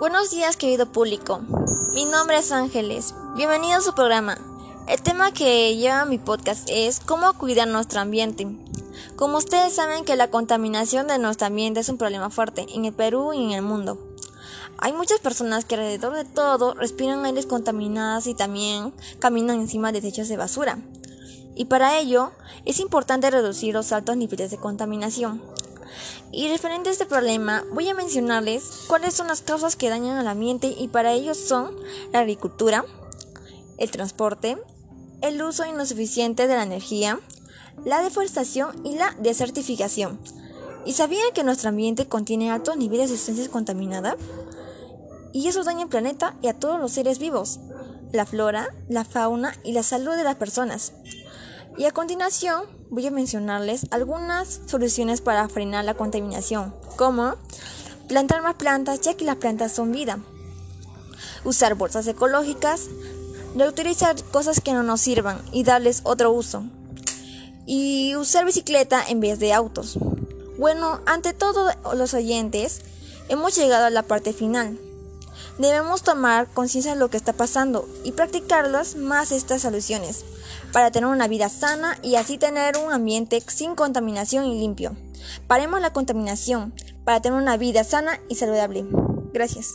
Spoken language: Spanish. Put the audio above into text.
Buenos días querido público, mi nombre es Ángeles, bienvenido a su programa. El tema que lleva mi podcast es cómo cuidar nuestro ambiente. Como ustedes saben que la contaminación de nuestro ambiente es un problema fuerte en el Perú y en el mundo. Hay muchas personas que alrededor de todo respiran aires contaminados y también caminan encima de techos de basura. Y para ello es importante reducir los altos niveles de contaminación. Y referente a este problema, voy a mencionarles cuáles son las causas que dañan al ambiente y para ello son la agricultura, el transporte, el uso insuficiente de la energía, la deforestación y la desertificación. ¿Y sabían que nuestro ambiente contiene altos niveles de sustancias contaminadas? Y eso daña al planeta y a todos los seres vivos, la flora, la fauna y la salud de las personas. Y a continuación voy a mencionarles algunas soluciones para frenar la contaminación, como plantar más plantas ya que las plantas son vida, usar bolsas ecológicas, reutilizar cosas que no nos sirvan y darles otro uso, y usar bicicleta en vez de autos. Bueno, ante todo los oyentes, hemos llegado a la parte final. Debemos tomar conciencia de lo que está pasando y practicarlas más estas soluciones para tener una vida sana y así tener un ambiente sin contaminación y limpio. Paremos la contaminación para tener una vida sana y saludable. Gracias.